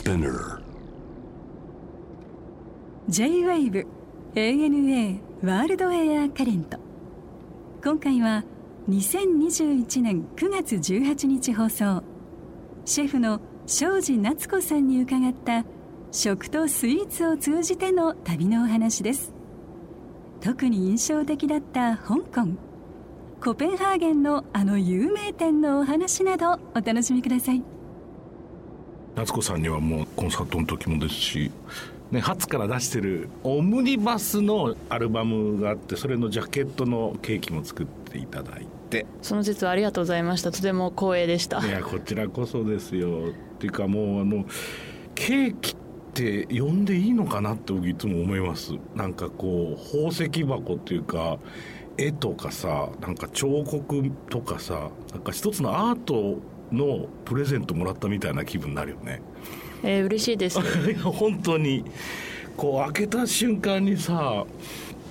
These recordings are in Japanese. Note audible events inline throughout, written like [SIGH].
Spinner. J-WAVE ANA ワールドエアカレント今回は2021年9月18日放送。シェフの庄司夏子さんに伺った食とスイーツを通じての旅のお話です。特に印象的だった香港コペンハーゲンのあの有名店のお話などお楽しみください。夏子さんにはもうコンサートの時もですしね、初から出してるオムニバスのアルバムがあってそれのジャケットのケーキも作っていただいて。その説はありがとうございました。とても光栄でした。いやこちらこそですよ。っていうかもうあのケーキって呼んでいいのかなって僕いつも思います。なんかこう宝石箱っていうか絵とかさなんか彫刻とかさなんか一つのアートのプレゼントもらったみたいな気分になるよね。えー、嬉しいです。[LAUGHS] 本当にこう開けた瞬間にさ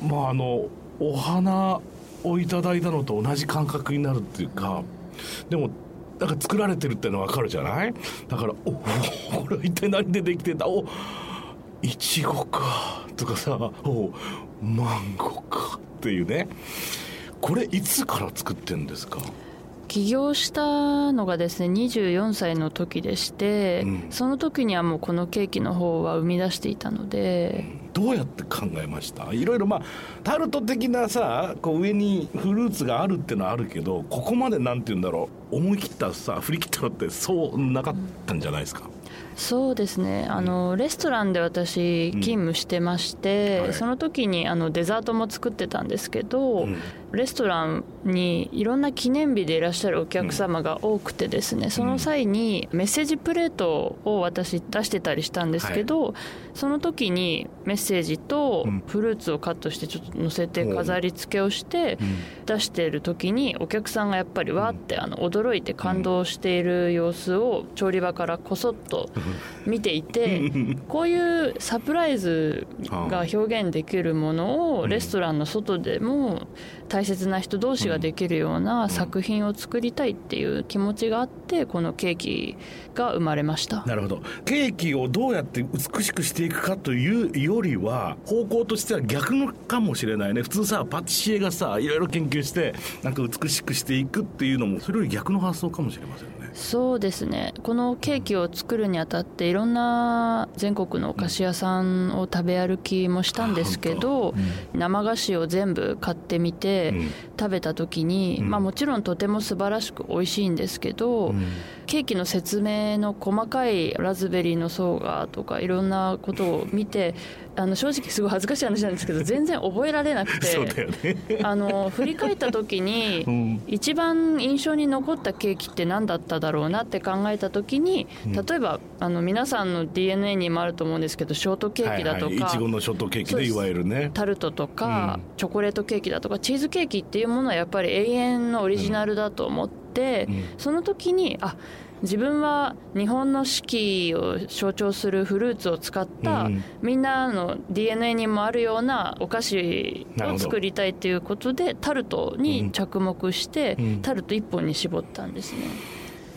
まああのお花をいただいたのと同じ感覚になるっていうかでもなんか作られてるってのは分かるじゃない？だから「お [LAUGHS] これは一体何でできてんだおいちごか」とかさ「おマンゴーか」っていうね。これいつから作ってんですか？起業したのがですね24歳の時でして、うん、その時にはもうこのケーキの方は生み出していたので、どうやって考えました？いろいろまあタルト的なさこう上にフルーツがあるっていうのはあるけどここまでなんて言うんだろう思い切ったさ振り切ったのってそうなかったんじゃないですか、そうですね。あの、レストランで私勤務してまして、うんはい、その時にあのデザートも作ってたんですけど、うん、レストランにいろんな記念日でいらっしゃるお客様が多くてですね、その際にメッセージプレートを私出してたりしたんですけど、はい、その時にメッセージとフルーツをカットしてちょっと載せて飾り付けをして出してる時にお客さんがやっぱりわーってあの驚いて感動している様子を調理場からこそっと見ていてこういうサプライズが表現できるものをレストランの外でも大切な人同士ができるような作品を作りたいっていう気持ちがあってこのケーキが生まれました。なるほど。ケーキをどうやって美しくしていくかというよりは方向としては逆のかもしれないね。普通さパティシエがさいろいろ研究してなんか美しくしていくっていうのもそれより逆の発想かもしれませんねそうですね。このケーキを作るにあたっていろんな全国のお菓子屋さんを食べ歩きもしたんですけど、うん、生菓子を全部買ってみて、食べた時に、うん、まあ、もちろんとても素晴らしく美味しいんですけど、ケーキの説明の細かいラズベリーの層がとかいろんなことを見てあの正直すごい恥ずかしい話なんですけど [LAUGHS] 全然覚えられなくてね、あの振り返った時に、一番印象に残ったケーキって何だっただろうなって考えた時に例えばあの皆さんの DNA にもあると思うんですけどショートケーキだとか、はいはい、のショートケーキでいわゆるね。タルトとか、うん、チョコレートケーキだとかチーズケーキっていうものはやっぱり永遠のオリジナルだと思って、うん、その時にあ自分は日本の四季を象徴するフルーツを使った、うん、みんなの DNA にもあるようなお菓子を作りたいということでタルトに着目して、うん、タルト一本に絞ったんですね。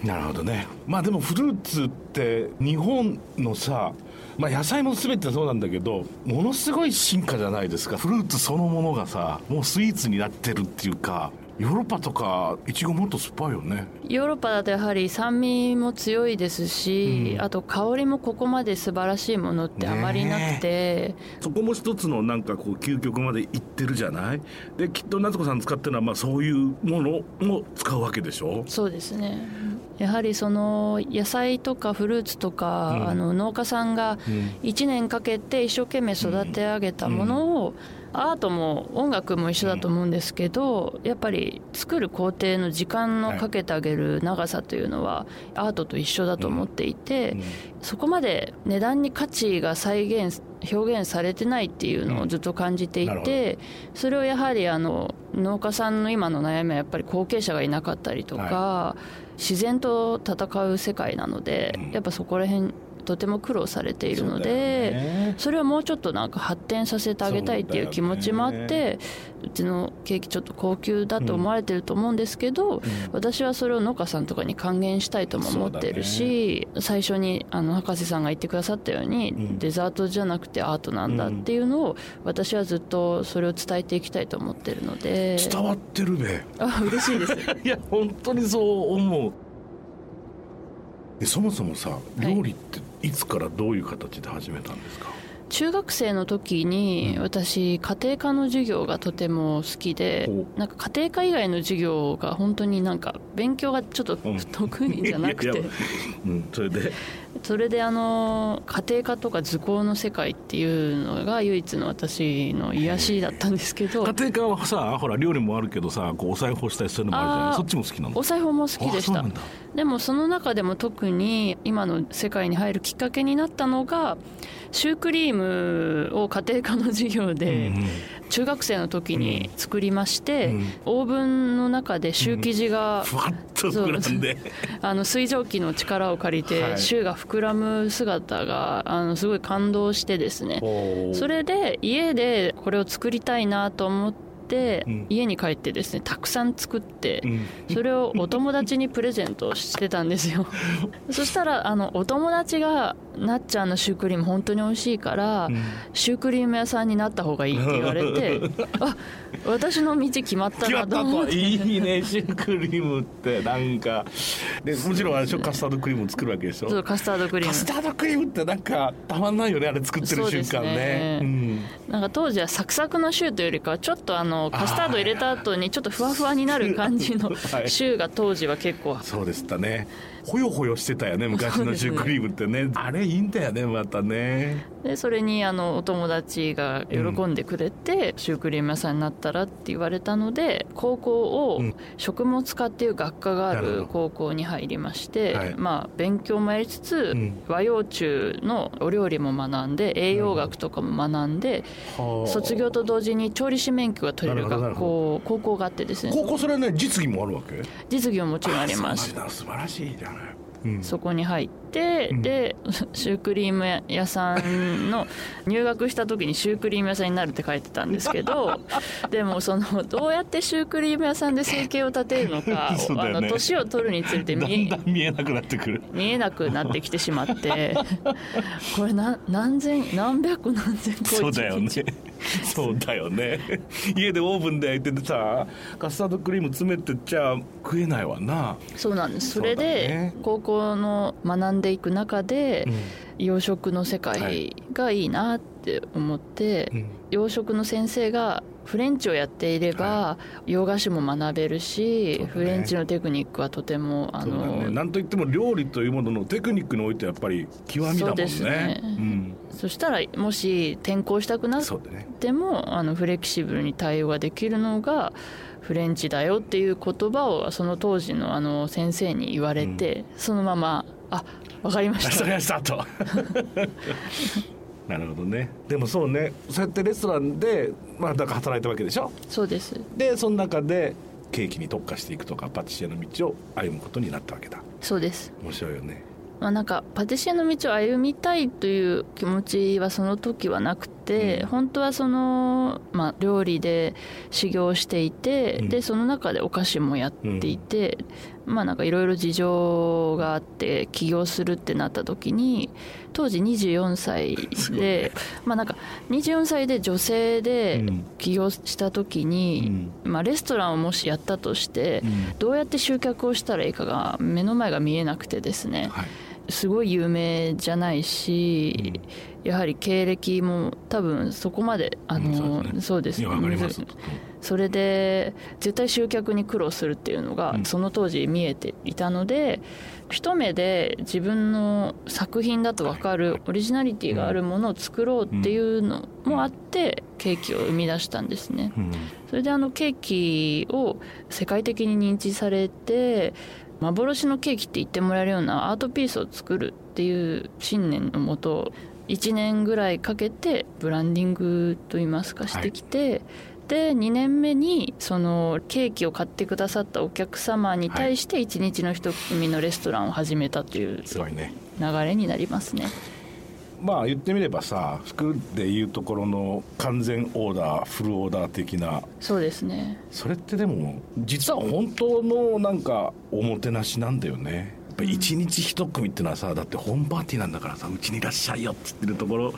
なるほどね。まあでもフルーツって日本のさまあ、野菜も全てそうなんだけどものすごい進化じゃないですか。フルーツそのものがさもうスイーツになってるっていうかヨーロッパとかいちごもっと酸っぱいよね。ヨーロッパだとやはり酸味も強いですし、うん、あと香りもここまで素晴らしいものってあまりなくて、そこも一つのなんかこう究極までいってるじゃない？できっと夏子さん使ってるのはまあそういうものも使うわけでしょ？そうですねやはりその野菜とかフルーツとか、うん、あの農家さんが1年かけて一生懸命育て上げたものを、うんアートも音楽も一緒だと思うんですけど、やっぱり作る工程の時間のかけてあげる長さというのはアートと一緒だと思っていて、そこまで値段に価値が再現表現されてないっていうのをずっと感じていて、それをやはりあの農家さんの今の悩みはやっぱり後継者がいなかったりとか、自然と戦う世界なので、やっぱそこら辺とても苦労されているのでそ,、れをもうちょっとなんか発展させてあげたいっていう気持ちもあってうちのケーキちょっと高級だと思われてると思うんですけど、私はそれを農家さんとかに還元したいとも思ってるし、最初にあの博士さんが言ってくださったように、デザートじゃなくてアートなんだっていうのを私はずっとそれを伝えていきたいと思ってるので。伝わってるねあ嬉しいです。[LAUGHS] いや本当にそう思う。でそもそもさ料理っていつからどういう形で始めたんですか、はい中学生の時に私家庭科の授業がとても好きでなんか家庭科以外の授業が本当になんか勉強がちょっと得意じゃなくて、[LAUGHS] うん、それで？それであの家庭科とか図工の世界っていうのが唯一の私の癒しだったんですけど。[LAUGHS] 家庭科はさほら料理もあるけどさこうお裁縫したりするのもあるじゃない？そっちも好きなのお裁縫も好きでした。でもその中でも特に今の世界に入るきっかけになったのがシュークリームを家庭科の授業で中学生の時に作りまして、オーブンの中でシュー生地が、ふわっと膨らんで。あの水蒸気の力を借りて、シューが膨らむ姿があのすごい感動してですね。それで家でこれを作りたいなと思って。て、家に帰ってですねたくさん作って、それをお友達にプレゼントしてたんですよ。[LAUGHS] そしたらあのお友達がなっちゃんのシュークリーム本当に美味しいから、シュークリーム屋さんになった方がいいって言われて [LAUGHS] あ私の道決まったなと思って。いいねシュークリームって。なんか。でもちろんあれでしょカスタードクリームを作るわけでしょ。そうカスタードクリーム。カスタードクリームってなんかたまんないよねあれ作ってる瞬間ね、ねうん、なんか当時はサクサクのシューというよりかはちょっとあのカスタード入れた後にちょっとふわふわになる感じのシューが当時は結構、はい、そうでしたねほよほよしてたよね昔のシュークリームってね、ね、あれいいんだよねまたね。でそれにあのお友達が喜んでくれて、うん、シュークリーム屋さんになったらって言われたので高校を食物科っていう学科がある高校に入りまして、はい、まあ勉強もやりつつ、うん、和洋中のお料理も学んで栄養学とかも学んで、うん、卒業と同時に調理師免許が取れる学校高校があってですね。高校それはね実技もあるわけ？実技ももちろんあります。素晴らしいじゃないそこに入って、うん、で [LAUGHS] シュークリーム屋さんの入学した時にシュークリーム屋さんになるって書いてたんですけど [LAUGHS] でもそのどうやってシュークリーム屋さんで生計を立てるのか、[LAUGHS] ね、あの年を取るにつれて見え見えなくなってくる。見えなくなってきてしまってこれな何千何百何千個そうだよね。そうだよね。家でオーブンで焼いててさカスタードクリーム詰めてちゃ食えないわな。そうなんです。それで、ね、高校の学んでいく中で、うん、洋食の世界がいいなって思って、はい、洋食の先生がフレンチをやっていれば、はい、洋菓子も学べるし、ね、フレンチのテクニックはとてもあの、ね、なんといっても料理というもののテクニックにおいてやっぱり極みだもんね。そね。うん、そしたらもし転校したくなっても、ね、あのフレキシブルに対応ができるのがフレンチだよっていう言葉をその当時のあの先生に言われて、うん、そのままあ分かりました。それはスタートなるほどね。でもそうね。そうやってレストランでまあだから働いたわけでしょ？そうです。でその中でケーキに特化していくとかパティシエの道を歩むことになったわけだ。そうです。面白いよね。まあ、なんかパティシエの道を歩みたいという気持ちはその時はなくて、うん、本当はその、まあ、料理で修行していて、うん、でその中でお菓子もやっていて、うん、まあなんかいろいろ事情があって起業するってなった時に当時24歳で、まあなんか24歳で女性で起業した時に、まあ、レストランをもしやったとして、どうやって集客をしたらいいかが目の前が見えなくてですね、はい。すごい有名じゃないし、うん、やはり経歴も多分そこまであの、うん、そうです。それで絶対集客に苦労するっていうのが、その当時見えていたので一目で自分の作品だと分かるオリジナリティがあるものを作ろうっていうのもあってケーキを生み出したんですね。それであのケーキを世界的に認知されて幻のケーキって言ってもらえるようなアートピースを作るっていう信念のもと1年ぐらいかけてブランディングといいますかしてきて、はい、で2年目にそのケーキを買ってくださったお客様に対して1日の一組のレストランを始めたというすごいね。流れになりますね。まあ言ってみればさ服でいうところの完全オーダーフルオーダー的な。そうですね。それってでも実は本当のなんかおもてなしなんだよねぱ一日一組っていうのはさだってホームパーティーなんだからさうちにいらっしゃいよって言ってるところ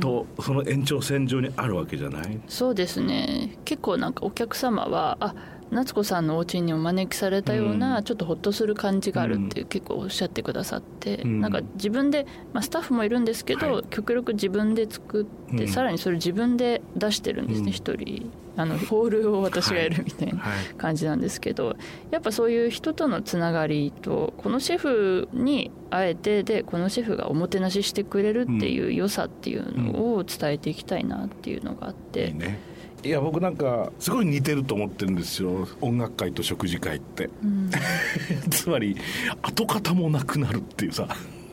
と、その延長線上にあるわけじゃない？そうですね。結構なんかお客様はあ夏子さんのお家にお招きされたような、ちょっとほっとする感じがあるって結構おっしゃってくださって、うん、なんか自分で、まあ、スタッフもいるんですけど、はい、極力自分で作って、うん、さらにそれ自分で出してるんですね一、人。あのホールを私がやるみたいな感じなんですけど、やっぱそういう人とのつながりとこのシェフにあえてでこのシェフがおもてなししてくれるっていう良さっていうのを伝えていきたいなっていうのがあって。いいねいや僕なんかすごい似てると思ってるんですよ。音楽会と食事会って、うん、[LAUGHS] つまり跡形もなくなるっていうさ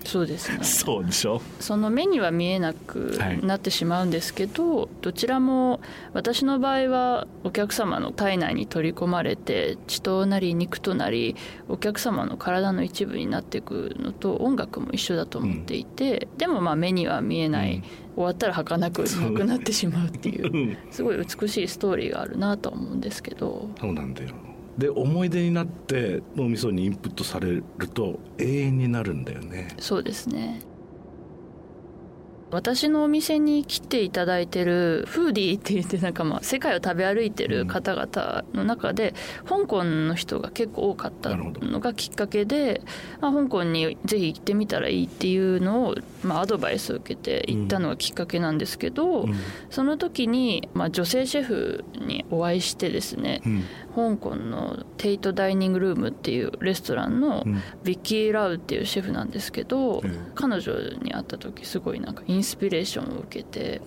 そうですね。[LAUGHS] そうでしょ？その目には見えなくなってしまうんですけど、はい、どちらも私の場合はお客様の体内に取り込まれて血となり肉となりお客様の体の一部になっていくのと音楽も一緒だと思っていて、うん、でもまあ目には見えない、うん、終わったら儚くなくなってしまうっていうすごい美しいストーリーがあるなと思うんですけど。そうなんだよで思い出になって脳みそにインプットされると永遠になるんだよね。そうですね。私のお店に来ていただいてるフーディーって言ってなんかまあ世界を食べ歩いてる方々の中で香港の人が結構多かったのがきっかけで、あ、香港にぜひ行ってみたらいいっていうのをまあアドバイスを受けて行ったのがきっかけなんですけど、その時にまあ女性シェフにお会いしてですね、香港のテイトダイニングルームっていうレストランのビッキー・ラウっていうシェフなんですけど、うん、彼女に会った時すごいなんかインスピレーションを受けて。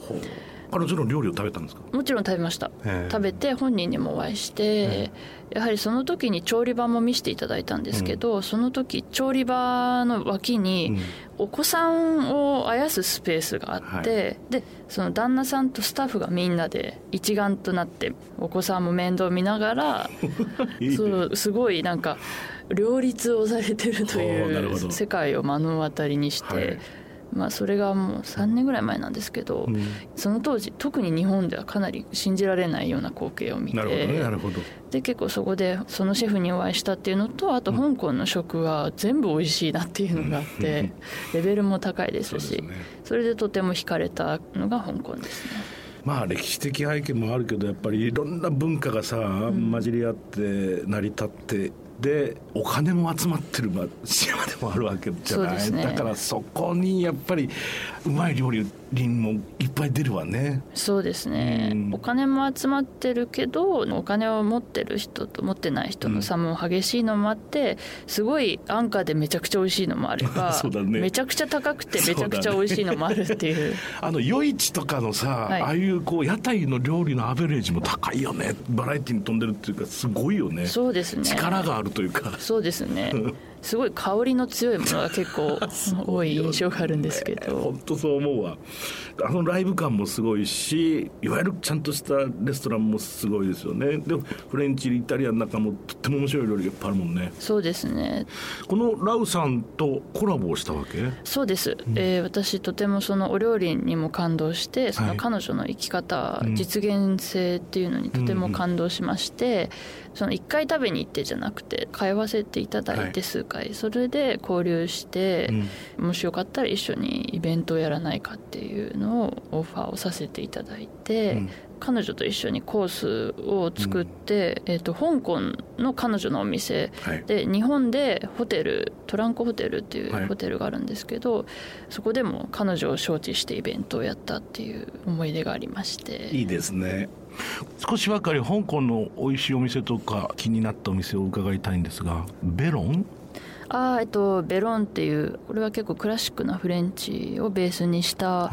彼女の料理を食べたんですか？もちろん食べました。食べて本人にもお会いしてやはりその時に調理場も見せていただいたんですけど、うん、その時調理場の脇にお子さんをあやすスペースがあって、はい、でその旦那さんとスタッフがみんなで一丸となってお子さんも面倒見ながら [LAUGHS] そうすごいなんか両立をされてるという世界を目の当たりにして。まあ、それがもう3年ぐらい前なんですけど、うん、その当時特に日本ではかなり信じられないような光景を見てなるほど、ね、なるほど。で結構そこでそのシェフにお会いしたっていうのとあと香港の食は全部美味しいなっていうのがあって、レベルも高いですしそれでとても惹かれたのが香港ですね。まあ歴史的背景もあるけどやっぱりいろんな文化がさ、混じり合って成り立ってでお金も集まってる島でもあるわけじゃない、ね、だからそこにやっぱりうまい料理人もいっぱい出るわね。そうですね、うん、お金も集まってるけどお金を持ってる人と持ってない人の差も激しいのもあって、すごい安価でめちゃくちゃ美味しいのもあれば [LAUGHS] ね、めちゃくちゃ高くてめちゃくちゃ美味しいのもあるっていう、ね、[LAUGHS] あの夜市とかのさ、はい、ああいうこう屋台の料理のアベレージも高いよね。バラエティーに飛んでるっていうかすごいよね。そうですね。力があるというか。そうですね。[LAUGHS] すごい香りの強いものが結構多い印象があるんですけど。本当そう思うわ。あのライブ感もすごいしいわゆるちゃんとしたレストランもすごいですよね。でもフレンチイタリアンなんかもとっても面白い料理がいっぱいあるもんね。そうですね。このラウさんとコラボをしたわけ？そうです、うん、えー、私とてもそのお料理にも感動してその彼女の生き方、はい、実現性っていうのにとても感動しまして、うん、その1回食べに行ってじゃなくて通わせていただいて数回、はい、それで交流して、うん、もしよかったら一緒にイベントをやらないかっていうののをオファーをさせていただいて、うん、彼女と一緒にコースを作って、うん、えーと、香港の彼女のお店で、日本でホテルトランコホテルっていうホテルがあるんですけど、はい、そこでも彼女を招致してイベントをやったっていう思い出がありまして。いいですね少しばかり香港の美味しいお店とか気になったお店を伺いたいんですがベロン？あえっとベロンっていうこれは結構クラシックなフレンチをベースにした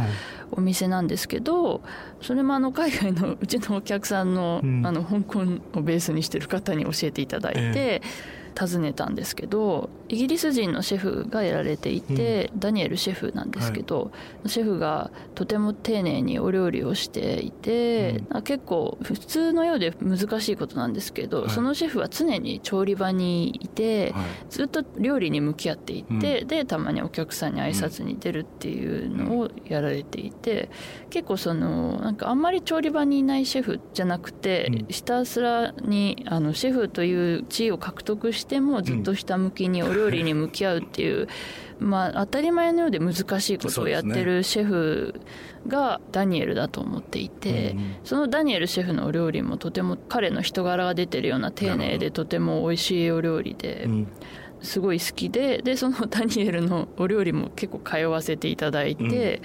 お店なんですけど、それもあの海外のうちのお客さんの,、あの香港をベースにしてる方に教えていただいて、訪ねたんですけどイギリス人のシェフがやられていて、うん、ダニエルシェフなんですけど、はい、シェフがとても丁寧にお料理をしていて、うん、結構普通のようで難しいことなんですけど、はい、そのシェフは常に調理場にいて、はい、ずっと料理に向き合っていて、うん、でたまにお客さんに挨拶に出るっていうのをやられていて結構そのなんかあんまり調理場にいないシェフじゃなくて、ひたすらにあのシェフという地位を獲得してもずっとひたむきにお料理に向き合うっていう、まあ、当たり前のようで難しいことをやってるシェフがダニエルだと思っていて、そのダニエルシェフのお料理もとても彼の人柄が出てるような丁寧でとても美味しいお料理で。すごい好きででそのダニエルのお料理も結構通わせていただいて、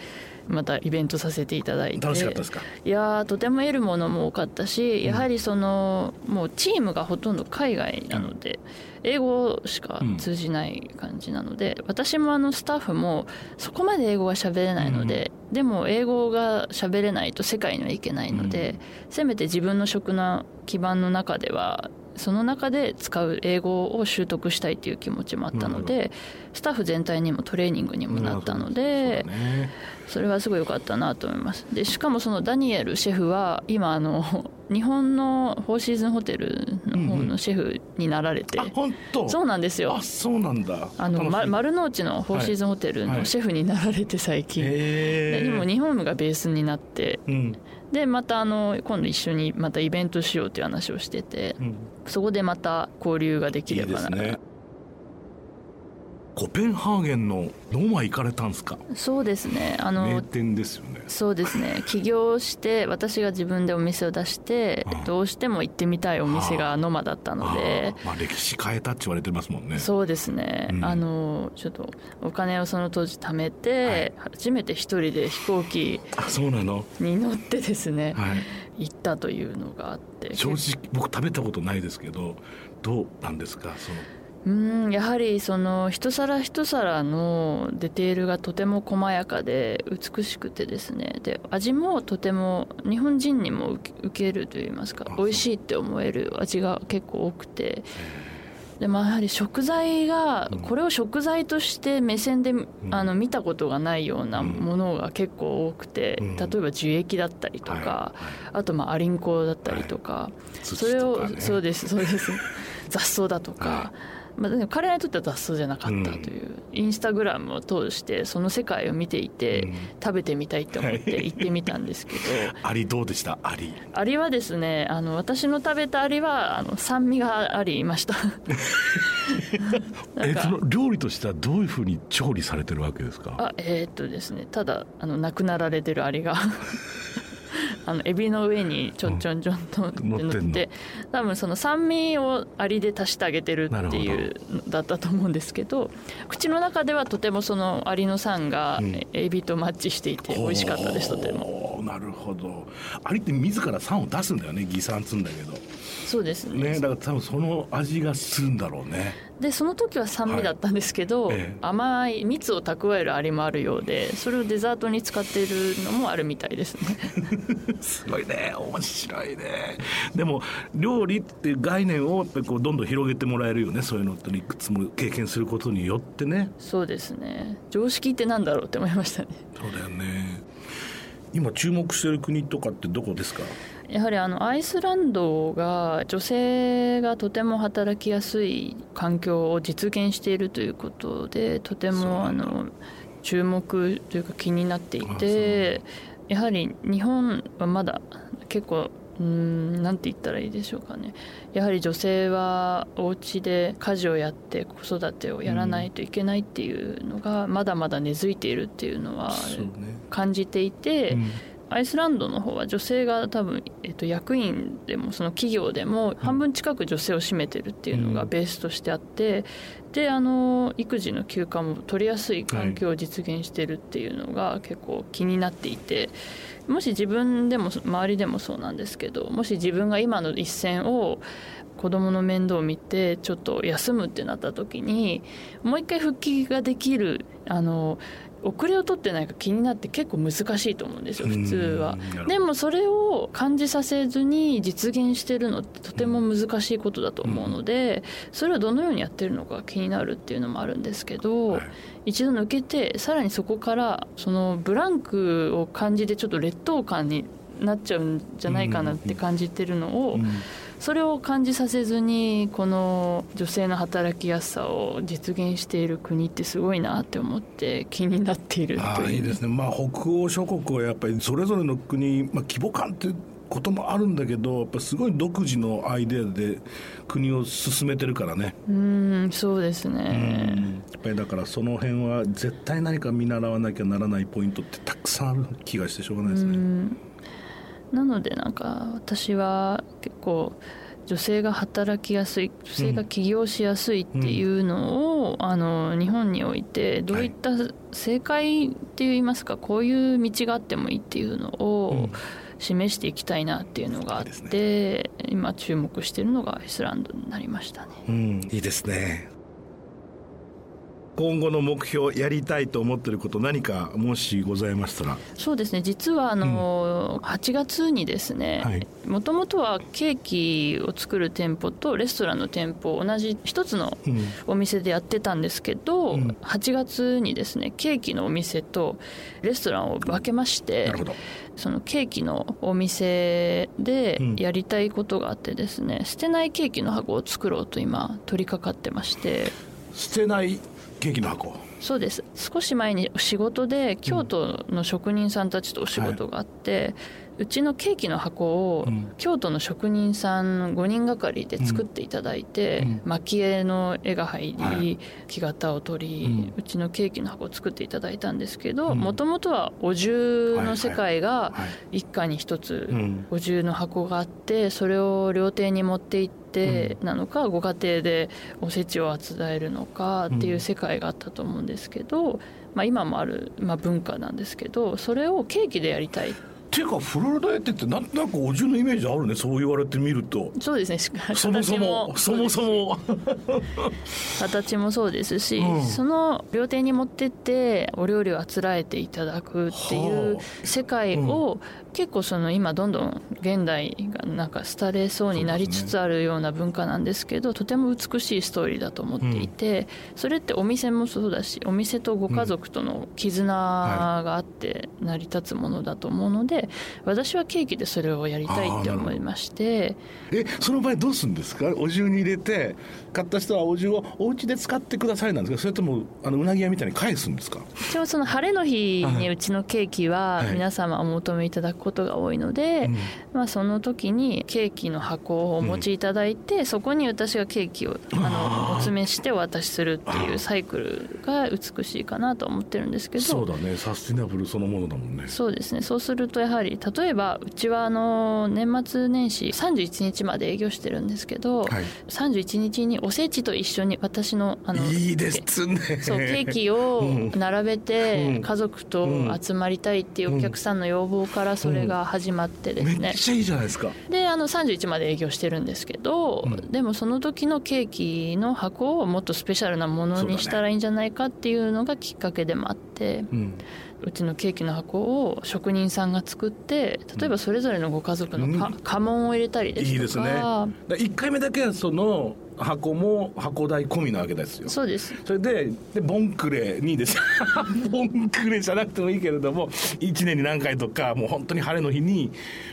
またイベントさせていただいて。楽しかったですか？いやとても得るものも多かったしやはりその、もうチームがほとんど海外なので、英語しか通じない感じなので、私もあのスタッフもそこまで英語が喋れないので、でも英語が喋れないと世界にはいけないので、せめて自分の職の基盤の中ではその中で使う英語を習得したいという気持ちもあったのでスタッフ全体にもトレーニングにもなったのでそれはすごい良かったなと思います。でしかもそのダニエルシェフは今あの [LAUGHS] 日本のフォーシーズンホテルの方のシェフになられて、うん。うん、本当？そうなんですよ。あそうなんだ。あの、ま、丸の内のフォーシーズンホテルのシェフになられて最近、はいはい、でも日本がベースになって、うん、でまたあの今度一緒にまたイベントしようという話をしてて、うん、そこでまた交流ができればな、ね、コペンハーゲンのローマ行かれたんですか？そうですね。あの名店ですよね。そうですね。起業して私が自分でお店を出して、どうしても行ってみたいお店がノマだったので、まあ、歴史変えたって言われてますもんね。そうですね、うん、あのちょっとお金をその当時貯めて、はい、初めて一人で飛行機そうなの？に乗ってですね、はい、行ったというのがあって。正直僕食べたことないですけどどうなんですか？そのうんやはりその一皿一皿のディテールがとても細やかで美しくてですね。で味もとても日本人にも受けるといいますか美味しいって思える味が結構多くて。でもやはり食材がこれを食材として目線で、あの見たことがないようなものが結構多くて、例えば樹液だったりとか、あとまあアリンコだったりとか、それをそうですそうです。[LAUGHS] 雑草だとか、まあ、彼にとっては雑草じゃなかったという、うん、インスタグラムを通してその世界を見ていて、うん、食べてみたいと思って行ってみたんですけど [LAUGHS] アリどうでした？アリ。アリはですねあの私の食べたアリはあの酸味がありました。[LAUGHS] えその料理としてはどういうふうに調理されてるわけですか？あえー、っとですねただあの亡くなられてるアリが [LAUGHS] あのエビの上にちょんちょんちょんと乗って多分その酸味をアリで足してあげてるっていうだったと思うんですけど口の中ではとてもそのアリの酸がエビとマッチしていて美味しかったですとても。なるほど。アリって自ら酸を出すんだよね偽酸つんだけど。そうですね。ねだから多分その味がするんだろうね。でその時は酸味だったんですけど、はい。ええ、甘い蜜を蓄えるアリもあるようでそれをデザートに使っているのもあるみたいですね [LAUGHS] [LAUGHS] すごいね面白いね。でも料理っていう概念をこうどんどん広げてもらえるよねそういうのっていくつも経験することによってね。そうですね。常識ってなんだろうって思いましたね。そうだよね。今注目してる国とかってどこですか？やはりあのアイスランドが女性がとても働きやすい環境を実現しているということでとてもあの注目というか気になっていてやはり日本はまだ結構うんなんて言ったらいいでしょうかね。やはり女性はお家で家事をやって子育てをやらないといけないっていうのがまだまだ根付いているっていうのは感じていて、アイスランドの方は女性が多分、えっと、役員でもその企業でも半分近く女性を占めてるっていうのがベースとしてあって、であの育児の休暇も取りやすい環境を実現してるっていうのが結構気になっていて。もし自分でも周りでもそうなんですけどもし自分が今の一線を子供の面倒を見てちょっと休むってなった時にもう一回復帰ができるあの遅れを取ってないか気になって結構難しいと思うんですよ普通は。でもそれを感じさせずに実現してるのってとても難しいことだと思うのでそれをどのようにやってるのか気になるっていうのもあるんですけど一度抜けてさらにそこからそのブランクを感じてちょっと劣等感になっちゃうんじゃないかなって感じてるのを、それを感じさせずにこの女性の働きやすさを実現している国ってすごいなって思って気になっているあいいですね、まあ、北欧諸国はやっぱりそれぞれの国、まあ、規模感ってこともあるんだけどやっぱすごい独自のアイデアで国を進めてるからね。うんそうですね。やっぱりだからその辺は絶対何か見習わなきゃならないポイントってたくさんある気がしてしょうがないですねなのでなんか私は結構女性が働きやすい女性が起業しやすいっていうのを、うん、あの日本においてどういった正解っていいますか、はい、こういう道があってもいいっていうのを示していきたいなっていうのがあって、ね、今注目しているのがアイスランドになりましたね。うん、いいですね今後の目標やりたいと思ってること何かもしございましたら。そうですね。実はあの、うん、8月にですねもともとはケーキを作る店舗とレストランの店舗同じ一つのお店でやってたんですけど、うん、8月にですねケーキのお店とレストランを分けましてそのケーキのお店でやりたいことがあってですね、うん、捨てないケーキの箱を作ろうと今取り掛かってまして。捨てないケーキの箱。そうです。少し前に仕事で京都の職人さんたちとお仕事があって、はい、うちのケーキの箱を京都の職人さん5人がかりで作っていただいて、うん、蒔絵の絵が入り、はい、木型を取り、うちのケーキの箱を作っていただいたんですけどもともとはお重の世界が一家に一つお重の箱があってそれを料亭に持って行っててなのか、ご家庭でおせちを扱えるのかっていう世界があったと思うんですけど、まあ、今もある、まあ、文化なんですけどそれをケーキでやりたいっていうかフロリダエってってなんとなくお重のイメージあるねそう言われてみると。そうですね。そもそもそもそも。形もそうですし、うん、その料亭に持ってってお料理をあつらえていただくっていう世界を結構その今どんどん現代がなんか廃れそうになりつつあるような文化なんですけどとても美しいストーリーだと思っていて、それってお店もそうだしお店とご家族との絆があって成り立つものだと思うので私はケーキでそれをやりたいって思いまして。えその場合どうするんですか？お重に入れて買った人はお重をお家で使ってくださいなんですか？それともあのうなぎ屋みたいに返すんですか？一応その晴れの日にうちのケーキは皆様お求めいただくことが多いので、まあ、その時にケーキの箱をお持ちいただいて、うん、そこに私がケーキをあのお詰めしてお渡しするっていうサイクルが美しいかなと思ってるんですけど。そうだね。サスティナブルそのものだもんね。そうですね。そうするとやはり例えばうちはあの年末年始31日まで営業してるんですけど、はい、31日におせちと一緒に私のあのいいですね。そうケーキを並べて家族と集まりたいっていうお客さんの要望からそれが始まってですね、めっちゃいいじゃないですかであの31まで営業してるんですけど、うん、でもその時のケーキの箱をもっとスペシャルなものにしたらいいんじゃないかっていうのがきっかけでもあって、うん、うちのケーキの箱を職人さんが作って例えばそれぞれのご家族の家紋を入れたりですとか、いいですね。1回目だけはその箱も箱代込みなわけですよ。そうです。それででボンクレにです。[LAUGHS] ボンクレじゃなくてもいいけれども1年に何回とかもう本当に晴れの日に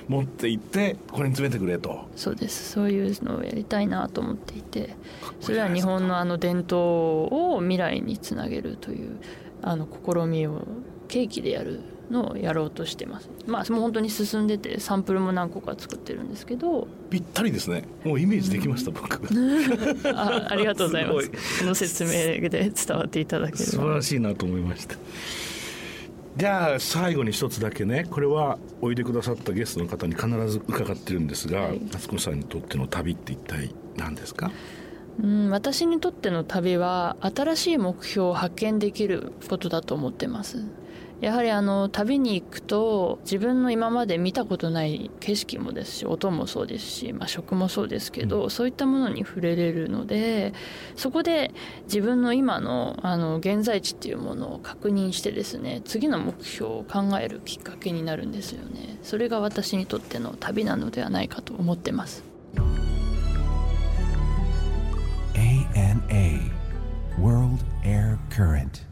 持って行ってこれに詰めてくれと。そうです。そういうのをやりたいなと思っていてそれは日本のあの伝統を未来につなげるというあの試みをケーキでやるのをやろうとしてます。まあもう本当に進んでてサンプルも何個か作ってるんですけど。ぴったりですね。もうイメージできました、うん、僕。[LAUGHS] あありがとうございます。この説明で伝わっていただける素晴らしいなと思いました。じゃあ最後に一つだけね。これはおいでくださったゲストの方に必ず伺ってるんですが、はい、夏子さんにとっての旅って一体何ですか？うん、私にとっての旅は新しい目標を発見できることだと思ってますやはりあの旅に行くと自分の今まで見たことない景色もですし音もそうですし、まあ、食もそうですけど、うん、そういったものに触れれるのでそこで自分の今のあの現在地っていうものを確認してですね次の目標を考えるきっかけになるんですよね。それが私にとっての旅なのではないかと思ってます。ANA World Air Current